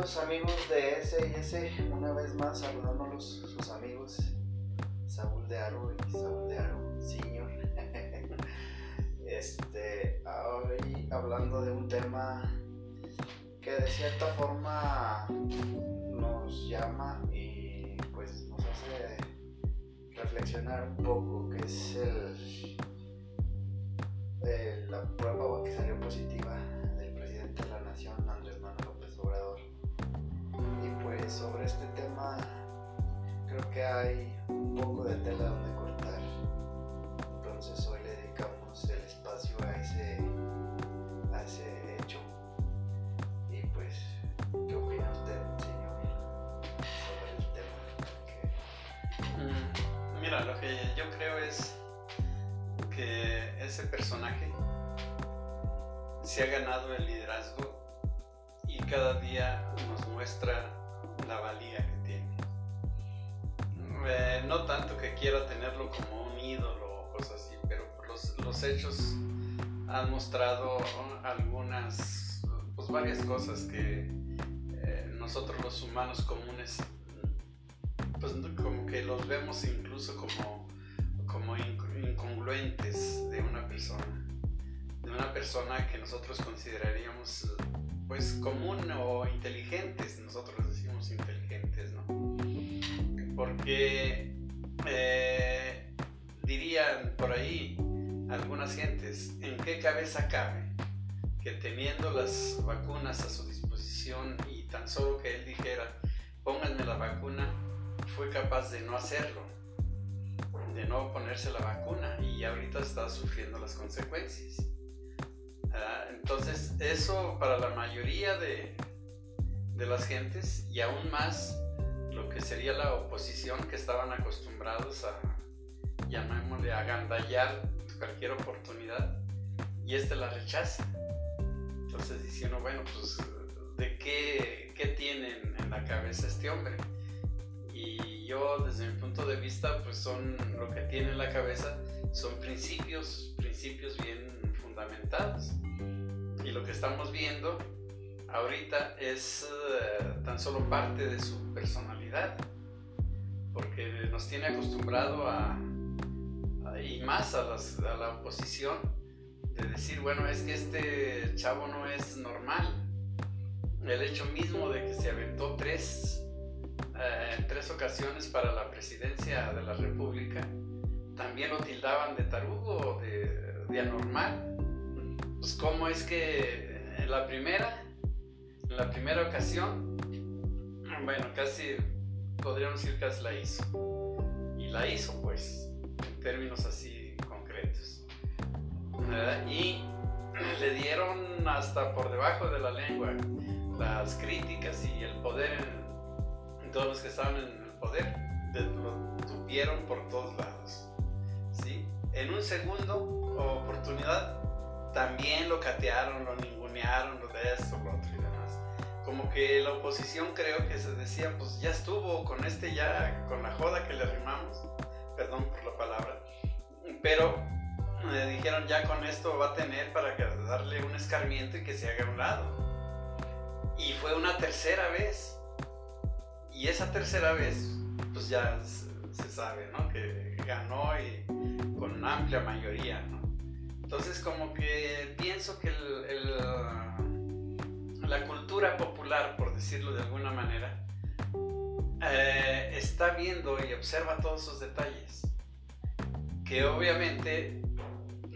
Saludos amigos de S y S, una vez más saludándolos sus amigos Saúl de Aro y Saúl de Aro, señor. Este, ahora hablando de un tema que de cierta forma nos llama y pues nos hace reflexionar un poco, que es el, la prueba que salió positiva del presidente de la nación, sobre este tema creo que hay un poco de tela donde cortar. Entonces hoy le dedicamos el espacio a ese, a ese hecho. Y pues, ¿qué opina usted, señor, sobre el tema? Mm, mira, lo que yo creo es que ese personaje se ha ganado el liderazgo y cada día nos muestra la valía que tiene. Eh, no tanto que quiera tenerlo como un ídolo o cosas así, pero los, hechos han mostrado algunas, pues varias cosas que eh, nosotros los humanos comunes, pues como que los vemos incluso como, como incongruentes de una persona de una persona que nosotros consideraríamos pues común o inteligentes, nosotros decimos inteligentes, ¿no? Porque eh, dirían por ahí algunas gentes, ¿en qué cabeza cabe que teniendo las vacunas a su disposición y tan solo que él dijera, pónganme la vacuna, fue capaz de no hacerlo, de no ponerse la vacuna y ahorita está sufriendo las consecuencias? Ah, entonces, eso para la mayoría de, de las gentes y aún más lo que sería la oposición que estaban acostumbrados a, llamémosle, a cualquier oportunidad y este la rechaza. Entonces diciendo, bueno, pues, ¿de qué, qué tienen en la cabeza este hombre? Y yo, desde mi punto de vista, pues son lo que tiene en la cabeza son principios, principios bien fundamentados. Y lo que estamos viendo ahorita es eh, tan solo parte de su personalidad, porque nos tiene acostumbrado a, y más a, a, la oposición, de decir, bueno, es que este chavo no es normal. El hecho mismo de que se aventó tres, eh, en tres ocasiones para la presidencia de la República, también lo tildaban de tarugo, de, de anormal pues cómo es que en la primera, la primera ocasión, bueno, casi, podríamos decir casi la hizo. Y la hizo, pues, en términos así concretos. Y le dieron hasta por debajo de la lengua las críticas y el poder en, todos los que estaban en el poder. lo tuvieron por todos lados. ¿sí? En un segundo oportunidad también lo catearon, lo ningunearon, lo de esto, lo. Como que la oposición creo que se decía, pues ya estuvo con este, ya con la joda que le arrimamos, perdón por la palabra, pero me dijeron ya con esto va a tener para darle un escarmiento y que se haga un lado. Y fue una tercera vez. Y esa tercera vez, pues ya se sabe, ¿no? Que ganó y con una amplia mayoría, ¿no? Entonces como que pienso que la cultura popular, por decirlo de alguna manera, eh, está viendo y observa todos esos detalles. Que obviamente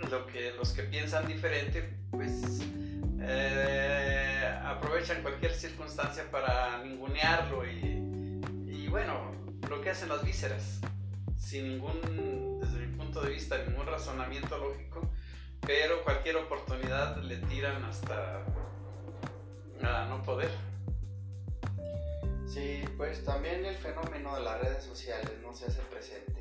lo que, los que piensan diferente, pues eh, aprovechan cualquier circunstancia para ningunearlo y, y bueno, lo que hacen las vísceras, sin ningún, desde mi punto de vista, ningún razonamiento lógico, pero cualquier oportunidad le tiran hasta a no poder. Sí, pues también el fenómeno de las redes sociales no se hace presente.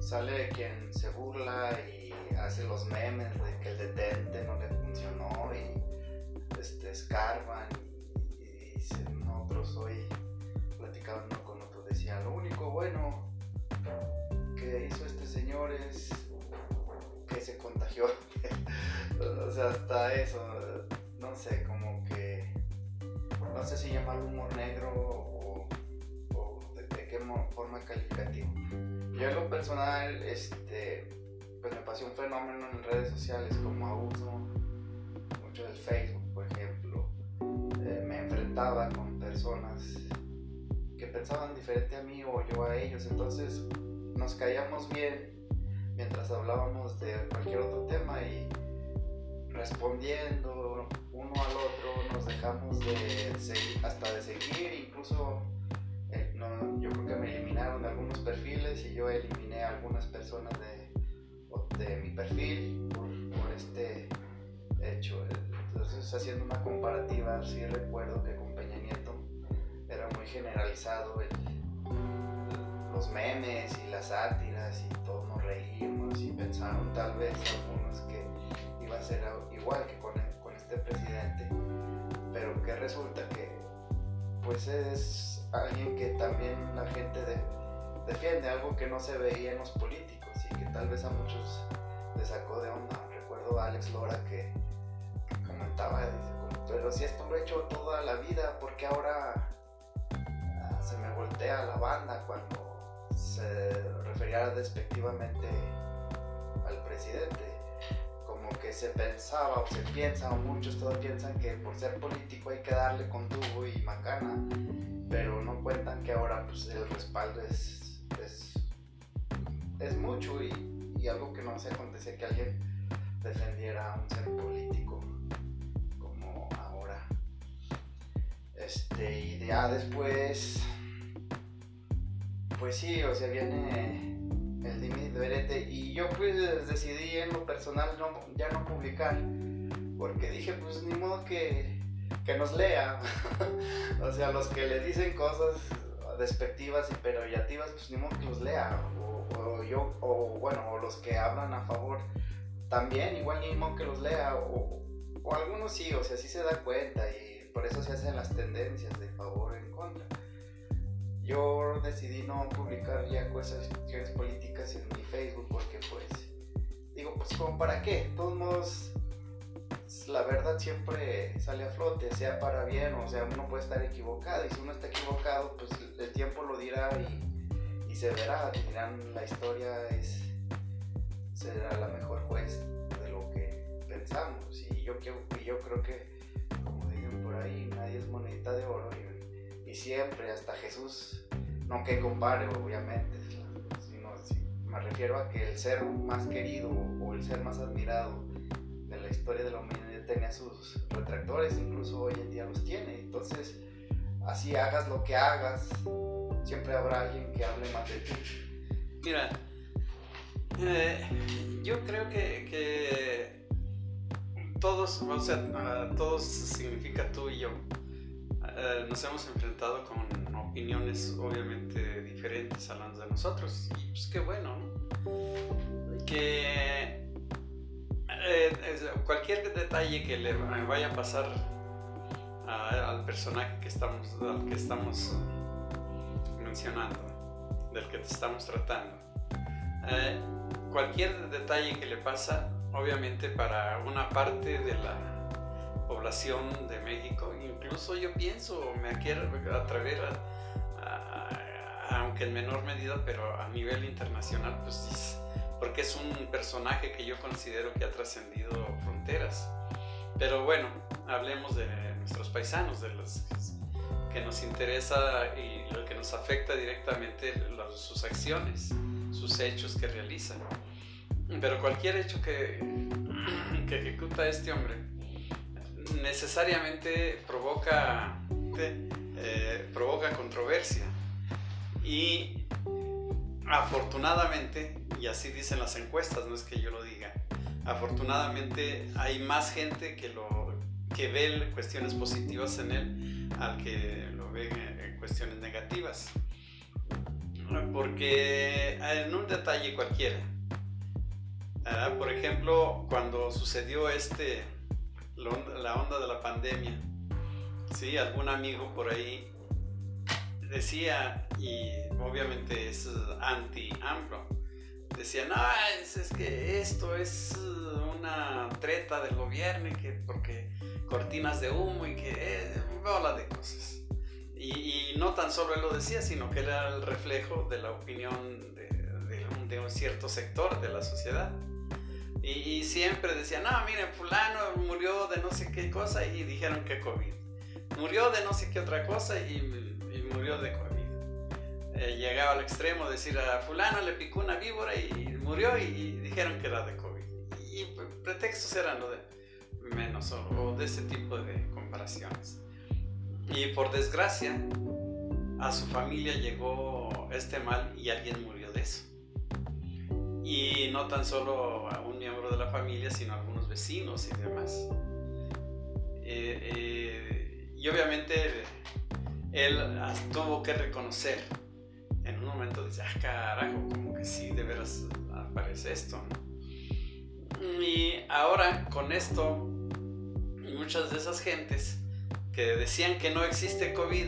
Sale quien se burla y hace los memes de que el detente no le funcionó y este, escarban y, dicen, otros hoy platicando con otros decía, lo único bueno que hizo este señor es que se contagió. o sea, hasta eso, no sé, como que no sé si llamarlo humor negro o, de, qué forma calificativa. Yo en lo personal, este, pues me pasó un fenómeno en redes sociales como abuso mucho del Facebook, por ejemplo. Eh, me enfrentaba con personas que pensaban diferente a mí o yo a ellos, entonces nos caíamos bien mientras hablábamos de cualquier otro tema y respondiendo uno al otro nos dejamos de seguir, hasta de seguir, incluso eh, yo creo que me eliminaron algunos perfiles y yo eliminé algunas personas de, de mi perfil por, este hecho. Entonces haciendo una comparativa, sí recuerdo que con Peña Nieto era muy generalizado los memes y las sátiras y todos nos reímos y pensaron tal vez algunos que iba a ser igual que con, con este presidente, pero que resulta que pues es alguien que también la gente defiende, algo que no se veía en los políticos y que tal vez a muchos les sacó de onda. Recuerdo a Alex Lora que, comentaba, pero si esto lo he hecho toda la vida, ¿por qué ahora ah, se me voltea la banda cuando se refería despectivamente al presidente. Como que se pensaba o se piensa, o muchos todos piensan que por ser político hay que darle con tubo y macana, pero no cuentan que ahora pues, el respaldo es, es, mucho y, y, algo que no se acontece que alguien defendiera a un ser político como ahora. Este, y ya después pues sí, o sea, viene el límite y yo pues decidí en lo personal ya no publicar, porque dije pues ni modo que, nos lea, o sea, los que le dicen cosas despectivas y perorativas, pues ni modo que los lea, o, yo, o bueno, o los que hablan a favor, también igual ni modo que los lea, o, o algunos sí, o sea, sí se da cuenta y por eso se hacen las tendencias de favor en contra yo decidí no publicar ya cosas políticas en mi Facebook porque pues digo pues para qué, de todos modos la verdad siempre sale a flote, sea para bien o sea uno puede estar equivocado y si uno está equivocado pues el tiempo lo dirá y, se verá, dirán la historia es será la mejor juez de lo que pensamos y yo, y yo creo que como dicen por ahí nadie es moneda de oro y siempre, hasta Jesús, no que compare obviamente, sino me refiero a que el ser más querido o el ser más admirado de la historia de la humanidad tenía sus retractores, incluso hoy en día los tiene. Entonces, así hagas lo que hagas, siempre habrá alguien que hable más de ti. Mira, eh, yo creo que, que, todos, o sea, todos significa tú y yo. Eh, nos hemos enfrentado con opiniones obviamente diferentes a las de nosotros. Y pues qué bueno, Que eh, cualquier detalle que le vaya a pasar al personaje que estamos, al que estamos mencionando, del que te estamos tratando, eh, cualquier detalle que le pasa, obviamente para una parte de la población de México. Incluso yo pienso, me quiero atrever a, aunque en menor medida, pero a nivel internacional, pues porque es un personaje que yo considero que ha trascendido fronteras. Pero bueno, hablemos de nuestros paisanos, de los que nos interesa y lo que nos afecta directamente sus acciones, sus hechos que realizan. Pero cualquier hecho que, que ejecuta este hombre necesariamente provoca, eh, provoca controversia. Y afortunadamente, y así dicen las encuestas, no es que yo lo diga, afortunadamente hay más gente que, lo, que ve cuestiones positivas en él al que lo ve en cuestiones negativas. Porque en un detalle cualquiera, por ejemplo, cuando sucedió este, la onda de la pandemia. Sí, algún amigo por ahí decía, y obviamente es anti-AMLO, decían, ah, es, es que esto es una treta del gobierno y que porque cortinas de humo y que eh, bola de cosas. Y, no tan solo él lo decía, sino que era el reflejo de la opinión de, de, un, cierto sector de la sociedad. Y, siempre decían, no, miren, fulano murió de no sé qué cosa y dijeron que COVID. Murió de no sé qué otra cosa y, y murió de COVID. Eh, llegaba al extremo de decir a fulano le picó una víbora y murió y, dijeron que era de COVID. Y, pretextos eran lo de menos o, de ese tipo de comparaciones. Y por desgracia, a su familia llegó este mal y alguien murió de eso. Y no tan solo a un miembro de la familia, sino a algunos vecinos y demás. Eh, eh, y obviamente él tuvo que reconocer en un momento dice, ah, carajo, como que sí, de veras aparece esto, Y ahora con esto, muchas de esas gentes que decían que no existe COVID,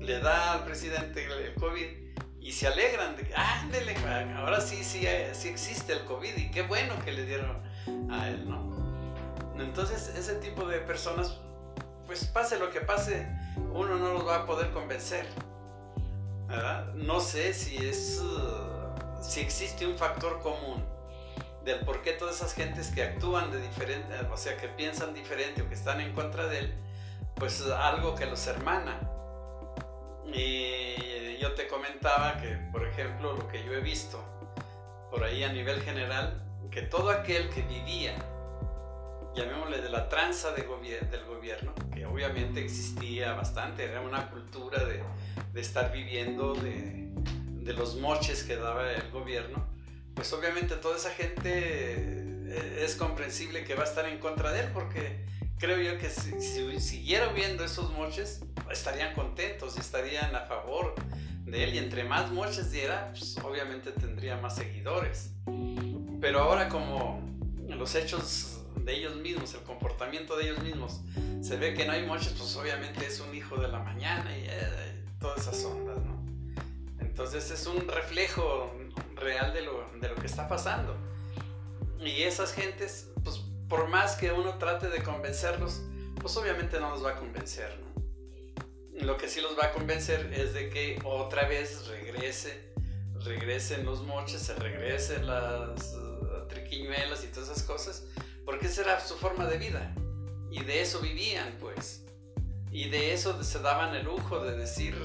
le da al presidente el COVID y se alegran de que, ándele, ahora sí, sí, sí existe el COVID y qué bueno que le dieron a él, ¿no? Entonces, ese tipo de personas, pues pase lo que pase, uno no los va a poder convencer. No sé si es si existe un factor común del por qué todas esas gentes que actúan de diferente, o sea, que piensan diferente o que están en contra de él, pues algo que los hermana. Y yo te comentaba que, por ejemplo, lo que yo he visto por ahí a nivel general, que todo aquel que vivía, llamémosle de la tranza de del gobierno, que obviamente existía bastante, era una cultura de, de estar viviendo de, de, los moches que daba el gobierno, pues obviamente toda esa gente eh, es comprensible que va a estar en contra de él porque creo yo que si, siguiera viendo esos moches estarían contentos y estarían a favor de él y entre más moches diera, pues obviamente tendría más seguidores. Pero ahora como los hechos de ellos mismos, el comportamiento de ellos mismos, se ve que no hay moches, pues obviamente es un hijo de la mañana y eh, todas esas ondas, ¿no? Entonces es un reflejo real de lo, de lo que está pasando. Y esas gentes, por más que uno trate de convencerlos, pues obviamente no los va a convencer. Lo que sí los va a convencer es de que otra vez regrese, regresen los moches, se regresen las uh, triquiñuelas y todas esas cosas, porque esa era su forma de vida. Y de eso vivían, pues. Y de eso se daban el lujo de decir,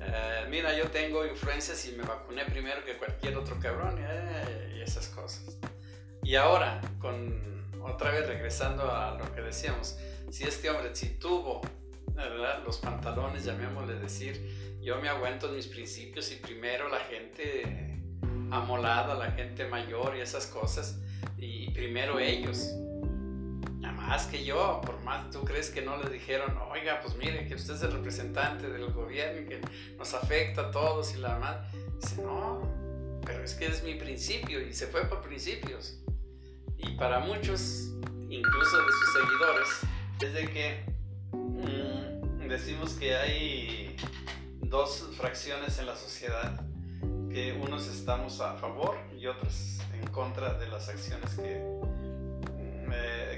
eh, mira, yo tengo influencias y me vacuné primero que cualquier otro cabrón eh, y esas cosas. Y ahora, con otra vez regresando a lo que decíamos, si este hombre si tuvo los pantalones, llamémosle decir, yo me aguento en mis principios y primero la gente amolada, la gente mayor y esas cosas, y primero ellos más que yo, por más tú crees que no le dijeron, oiga, pues mire, que usted es el representante del gobierno y que nos afecta a todos y la más. Dice, no, pero es que es mi principio y se fue por principios. Y para muchos, incluso de sus seguidores, desde que mm, decimos que hay dos fracciones en la sociedad, que unos estamos a favor y otros en contra de las acciones que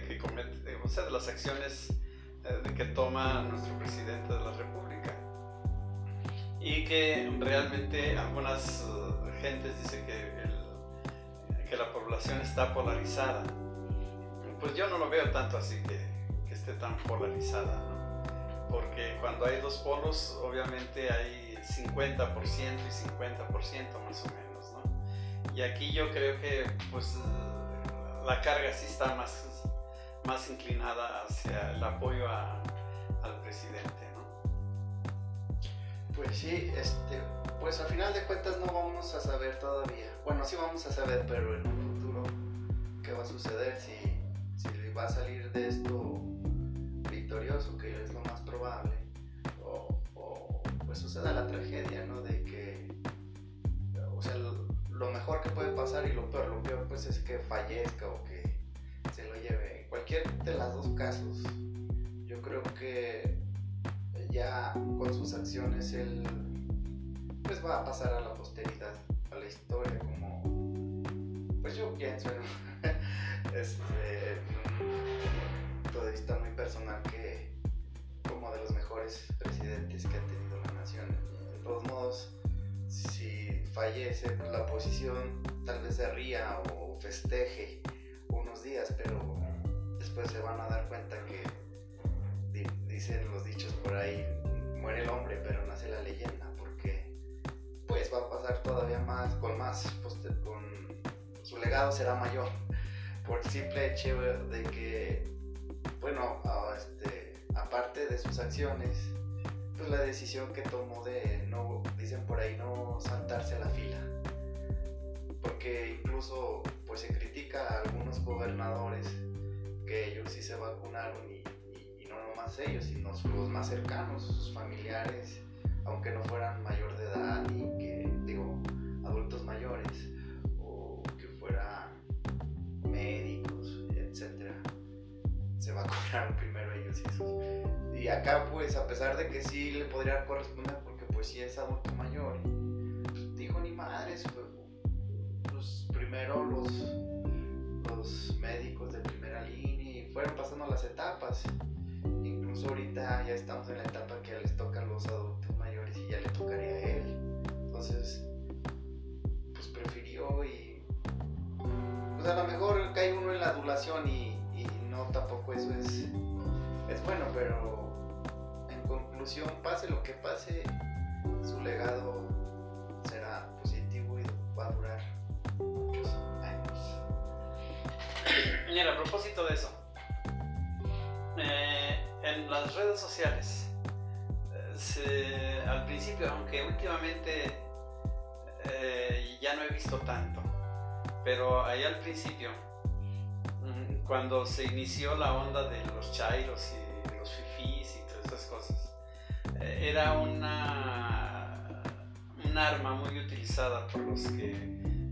que comete, o sea, de las acciones eh, que toma nuestro presidente de la República. Y que realmente algunas eh, gentes dicen que, que la población está polarizada. Pues yo no lo veo tanto así que, esté tan polarizada. Porque cuando hay dos polos, obviamente hay 50% y 50% más o menos, ¿no? Y aquí yo creo que pues la carga sí está más, más inclinada hacia el apoyo al presidente. Pues sí, este, pues al final de cuentas no vamos a saber todavía. Bueno, sí vamos a saber, pero en un futuro qué va a suceder si, si va a salir de esto victorioso, que es lo más probable, o, o pues suceda la tragedia, ¿no? De que, o sea, lo mejor que puede pasar y lo peor, lo peor pues es que fallezca o que se lo lleve. Cualquier de los dos casos, yo creo que ya con sus acciones él pues va a pasar a la posteridad, a la historia como pues yo pienso, desde un punto de vista muy personal, que como de los mejores presidentes que ha tenido la nación. De todos modos, si fallece pues, la oposición, tal vez se ría o festeje unos días, pero después se van a dar cuenta que dicen los dichos por ahí, muere el hombre, pero nace la leyenda, porque pues va a pasar todavía más, con más, pues, con su legado será mayor, por simple hecho de que, bueno, este, aparte de sus acciones, pues la decisión que tomó de no, dicen por ahí, no saltarse a la fila. Porque incluso pues se critica a algunos gobernadores que ellos sí se vacunaron y, no nomás ellos, sino los más cercanos, sus familiares, aunque no fueran mayor de edad y que, digo, adultos mayores o que fueran médicos, etcétera, se vacunaron primero ellos y sus y acá pues a pesar de que sí le podría corresponder porque pues sí es adulto mayor, pues, dijo ni madres, pues primero los, los médicos de primera línea y fueron pasando las etapas. Incluso ahorita ya estamos en la etapa que les toca a los adultos mayores y ya le tocaría a él. Entonces, pues prefirió y pues a lo mejor cae uno en la adulación y, no tampoco eso es, es bueno, pero conclusión, pase lo que pase, su legado será positivo y va a durar muchos años. Mira, a propósito de eso, eh, en las redes sociales, eh, al principio, aunque últimamente eh, ya no he visto tanto, pero ahí al principio, mm, cuando se inició la onda de los chairos y los fifís y todas esas cosas, era una, un arma muy utilizada por los que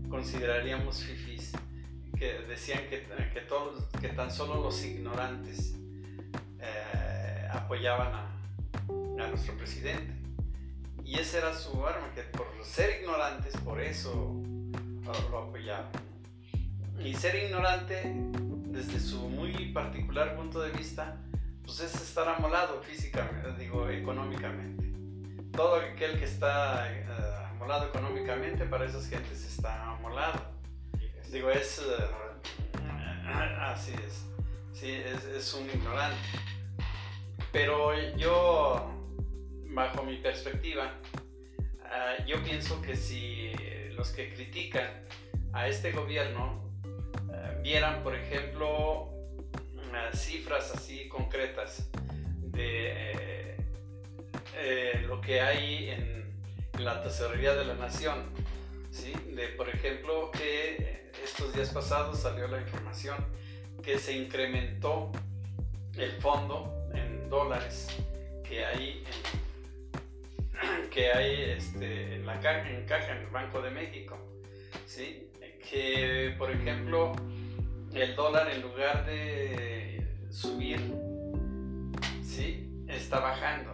consideraríamos fifis, que decían que, que, tan solo los ignorantes eh, apoyaban a, a, nuestro presidente. Y esa era su arma, que por ser ignorantes, por eso lo apoyaban. Y ser ignorante, desde su muy particular punto de vista, pues es estar amolado físicamente, digo, económicamente. Todo aquel que está eh, amolado económicamente, para esas gentes está amolado. Digo, es... Eh, así es. Sí, es, un ignorante. Pero yo, bajo mi perspectiva, eh, yo pienso que si los que critican a este gobierno vieran, por ejemplo, cifras así concretas de eh, eh, lo que hay en, la tesorería de la nación. ¿sí? De, por ejemplo, que estos días pasados salió la información que se incrementó el fondo que hay en, que hay este, en la caja, en caja en el Banco de México. ¿sí? Que, por ejemplo, el dólar en lugar de subir, ¿sí? está bajando,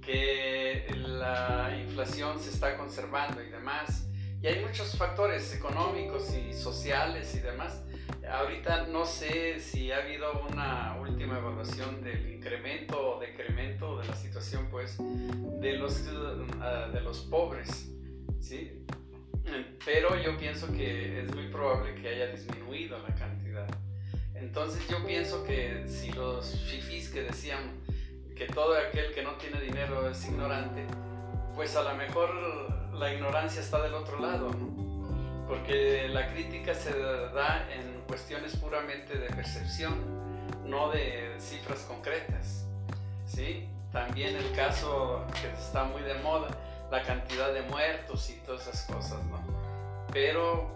que la inflación se está conservando y demás. Y hay muchos factores económicos y sociales y demás. Ahorita no sé si ha habido una última evaluación del incremento o decremento de la situación pues de los, ah, de los pobres, ¿sí? pero yo pienso que es muy probable que haya disminuido la cantidad. Entonces yo pienso que si los fifis que decían que todo aquel que no tiene dinero es ignorante, pues a lo mejor la ignorancia está del otro lado, porque la crítica se da en cuestiones puramente de percepción, no de cifras concretas. ¿sí? También el caso que está muy de moda, la cantidad de muertos y todas esas cosas, ¿no? Pero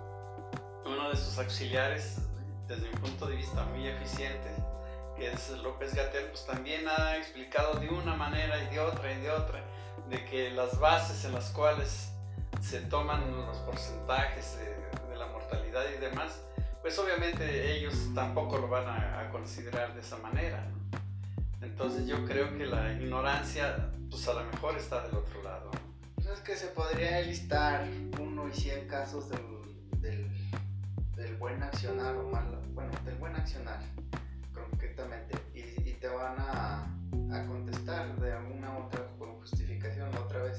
uno de sus auxiliares, desde mi punto de vista muy eficiente, que es López Gatel, pues también ha explicado de una manera y de otra y de otra, de que las bases en las cuales se toman los porcentajes de, la mortalidad y demás, pues obviamente ellos tampoco lo van a, considerar de esa manera. Entonces yo creo que la ignorancia, pues a lo mejor está del otro lado es que se podría listar uno y cien casos del, buen accionar o mal, bueno, del buen accionar, concretamente, y, te van a, a, contestar de alguna otra con justificación. Otra vez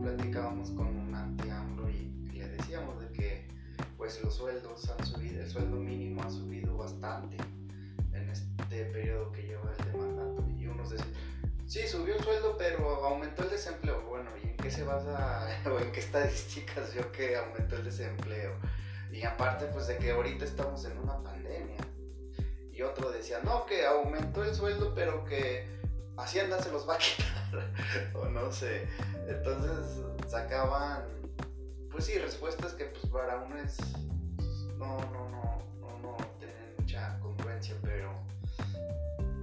platicábamos con un anti-AMLO y, y le decíamos de que pues los sueldos han subido, el sueldo mínimo ha subido bastante en este periodo que lleva el de mandato. Y unos decían, sí, subió el sueldo, pero aumentó el desempleo. Bueno, ¿y en qué se basa o en qué estadísticas vio que aumentó el desempleo? Y aparte, pues de que ahorita estamos en una pandemia. Y otro decía, no, que aumentó el sueldo, pero que Hacienda se los va a quitar. o no sé. Entonces sacaban, pues sí, respuestas que pues para uno es, no, no, no, no, no tienen mucha congruencia, pero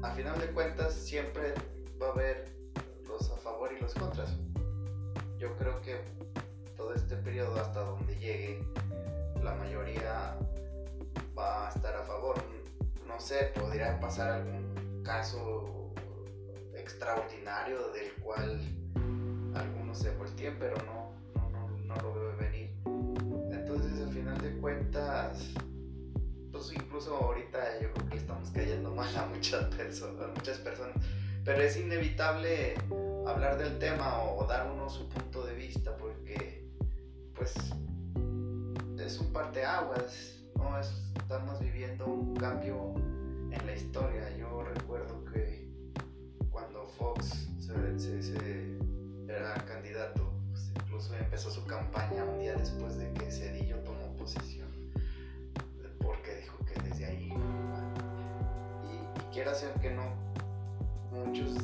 a final de cuentas siempre va a haber los a favor y los contras. Yo creo que todo este periodo hasta donde llegue la mayoría va a estar a favor. No sé, podría pasar algún caso extraordinario del cual algunos se volteen, pero no, no, no, no lo veo venir. Entonces, al final de cuentas, pues incluso ahorita yo creo que estamos cayendo mal a muchas personas, muchas personas, pero es inevitable hablar del tema o dar uno su punto de vista porque, pues, es un parteaguas, estamos viviendo un cambio en la historia. Yo recuerdo que Fox era candidato, pues incluso empezó su campaña un día después de que Cedillo tomó posición, porque dijo que desde ahí, y, y quiera ser que no, muchos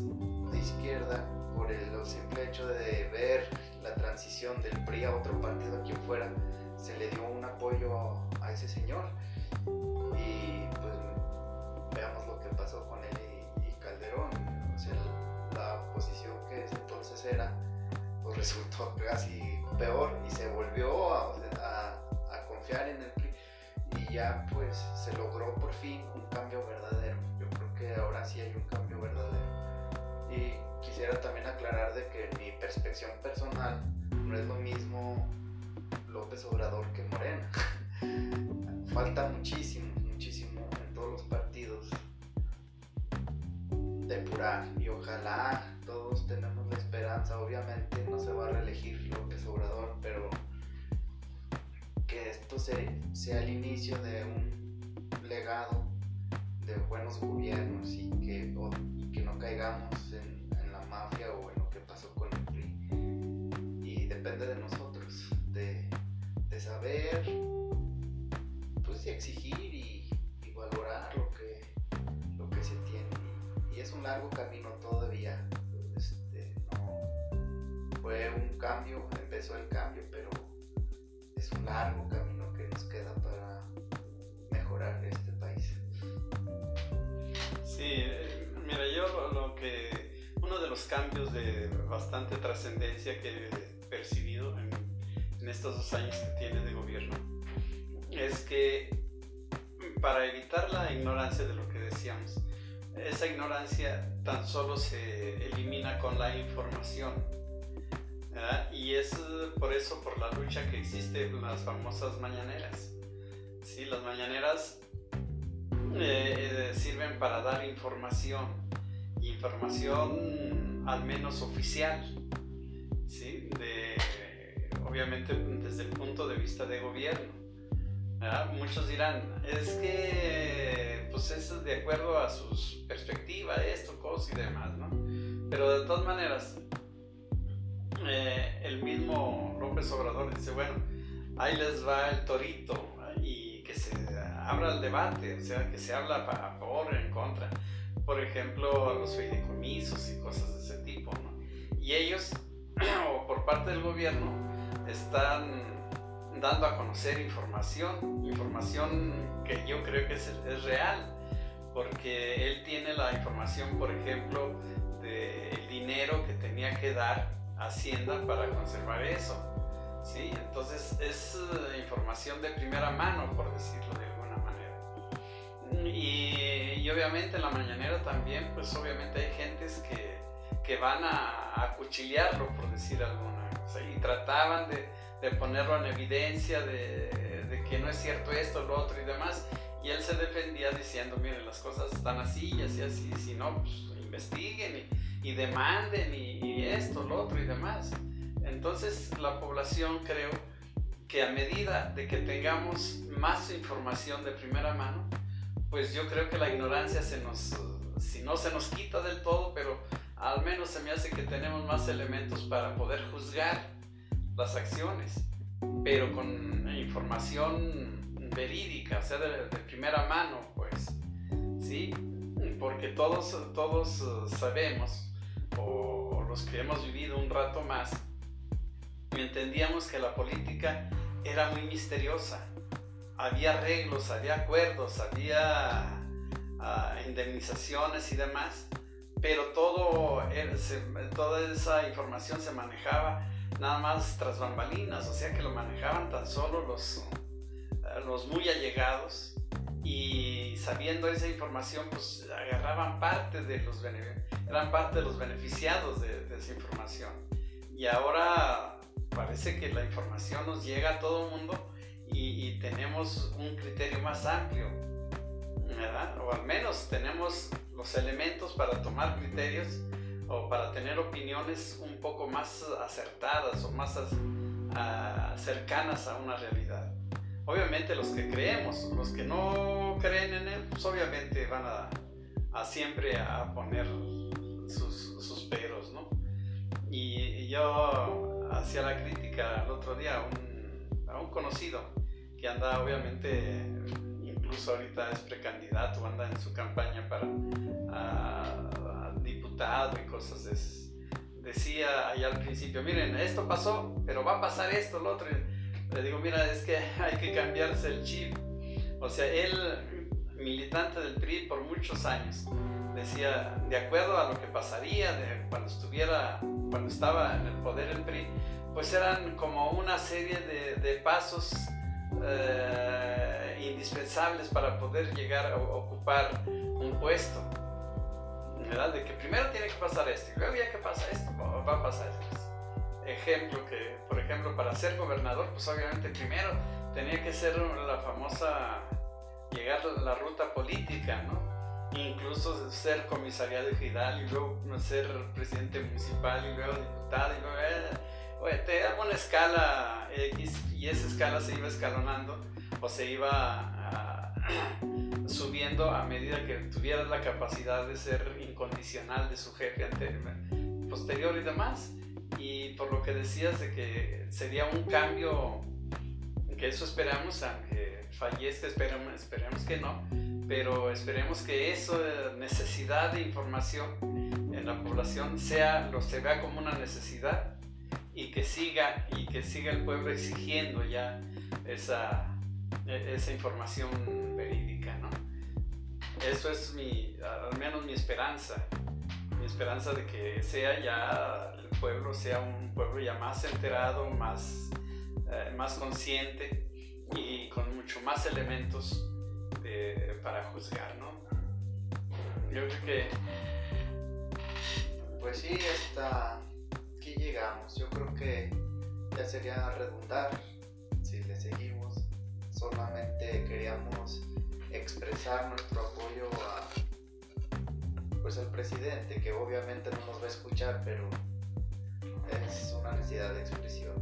de izquierda, por el simple hecho de ver la transición del PRI a otro partido, quien fuera, se le dio un apoyo a ese señor. Y pues veamos lo que pasó con él era, pues resultó casi peor y se volvió a, confiar en el PRI. Y ya pues se logró por fin un cambio verdadero. Yo creo que ahora sí hay un cambio verdadero. Y quisiera también aclarar de que mi perspectiva personal no es lo mismo López Obrador que Morena. Falta muchísimo, muchísimo en todos los partidos depurar y ojalá todos tenemos la esperanza, obviamente no se va a reelegir López Obrador, pero que esto sea el inicio de un legado de buenos gobiernos y que, que no caigamos en, la mafia o en lo que pasó con el PRI. Y depende de nosotros, de de saber, pues exigir y, valorar lo que, lo que se tiene. Y, es un largo camino todavía. Fue un cambio, empezó el cambio, pero es un largo camino que nos queda para mejorar este país. Sí, mira, yo lo que, uno de los cambios de bastante trascendencia que he percibido en en estos dos años que tiene de gobierno es que para evitar la ignorancia de lo que decíamos, esa ignorancia tan solo se elimina con la información. Y es por eso, por la lucha que existe las famosas mañaneras. ¿Sí? Las mañaneras eh, sirven para dar información, información al menos oficial, ¿sí? de obviamente desde el punto de vista de gobierno. Muchos dirán, es que pues es de acuerdo a su perspectiva, esto, cosas y demás, ¿no? Pero de todas maneras, eh, el mismo López Obrador dice, bueno, ahí les va el torito y que se abra el debate, o sea, que se habla a favor o en contra. Por ejemplo, los fideicomisos y cosas de ese tipo. Y ellos, o por parte del gobierno, están dando a conocer información, información que yo creo que es, real, porque él tiene la información, por ejemplo, del dinero que tenía que dar Hacienda para conservar eso. ¿sí? Entonces es eh, información de primera mano, por decirlo de alguna manera. Y, y, obviamente en la mañanera también, pues obviamente hay gentes que, que van a, a cuchillarlo, por decir alguna y trataban de, de, ponerlo en evidencia de, de, que no es cierto esto, lo otro y demás. Y él se defendía diciendo, miren, las cosas están así y así, así, si no, pues investiguen y, demanden y, y, esto, lo otro y demás. Entonces la población creo que a medida de que tengamos más información de primera mano, pues yo creo que la ignorancia se nos, si no se nos quita del todo, pero al menos se me hace que tenemos más elementos para poder juzgar las acciones, pero con información verídica, o sea, de, primera mano, pues, ¿sí? Porque todos, todos eh, sabemos, o los que hemos vivido un rato más, entendíamos que la política era muy misteriosa. Había arreglos, había acuerdos, había ah, indemnizaciones y demás, pero todo, toda esa información se manejaba nada más tras bambalinas, o sea que lo manejaban tan solo los, los muy allegados y sabiendo esa información pues agarraban parte de los eran parte de los beneficiados de, esa información y ahora parece que la información nos llega a todo el mundo y, tenemos un criterio más amplio, ¿verdad? O al menos tenemos los elementos para tomar criterios o para tener opiniones un poco más acertadas o más cercanas a una realidad. Obviamente los que creemos, los que no creen en él, pues obviamente van a, siempre a poner sus, sus peros, ¿no? Y, yo hacía la crítica el otro día a un, a un conocido que anda obviamente, incluso ahorita es precandidato, anda en su campaña para diputado y cosas de. Decía allá al principio, miren, esto pasó, pero va a pasar esto, lo otro. Le digo, mira, es que hay que cambiarse el chip. O sea, él, militante del PRI por muchos años, decía, de acuerdo a lo que pasaría de cuando estuviera, cuando estaba en el poder el PRI, pues eran como una serie de, pasos eh, indispensables para poder llegar a ocupar un puesto. ¿verdad? De que primero tiene que pasar esto y luego ya que pasa esto, va a pasar esto. Ejemplo que, por ejemplo, para ser gobernador, pues obviamente primero tenía que ser la famosa, llegar a la ruta política, ¿no? incluso ser comisariado ejidal y luego ser presidente municipal y luego diputado y luego eh, te daba una escala X y esa escala se iba escalonando o se iba ah, subiendo a medida que tuvieras la capacidad de ser incondicional de su jefe ante, posterior y demás y por lo que decías de que sería un cambio que eso esperamos aunque fallezca esperemos, esperemos que no pero esperemos que esa necesidad de información en la población sea, lo se vea como una necesidad y que siga y que siga el pueblo exigiendo ya esa, e, esa información verídica, ¿no? Eso es mi, al menos mi esperanza, mi esperanza de que sea ya sea un pueblo ya más enterado, más, eh, más consciente y con mucho más elementos para juzgar, ¿no? Yo creo que... Pues sí, hasta aquí llegamos. Yo creo que ya sería redundar si le seguimos. Solamente queríamos expresar nuestro apoyo a pues al presidente que obviamente no nos va a escuchar pero es una necesidad de expresión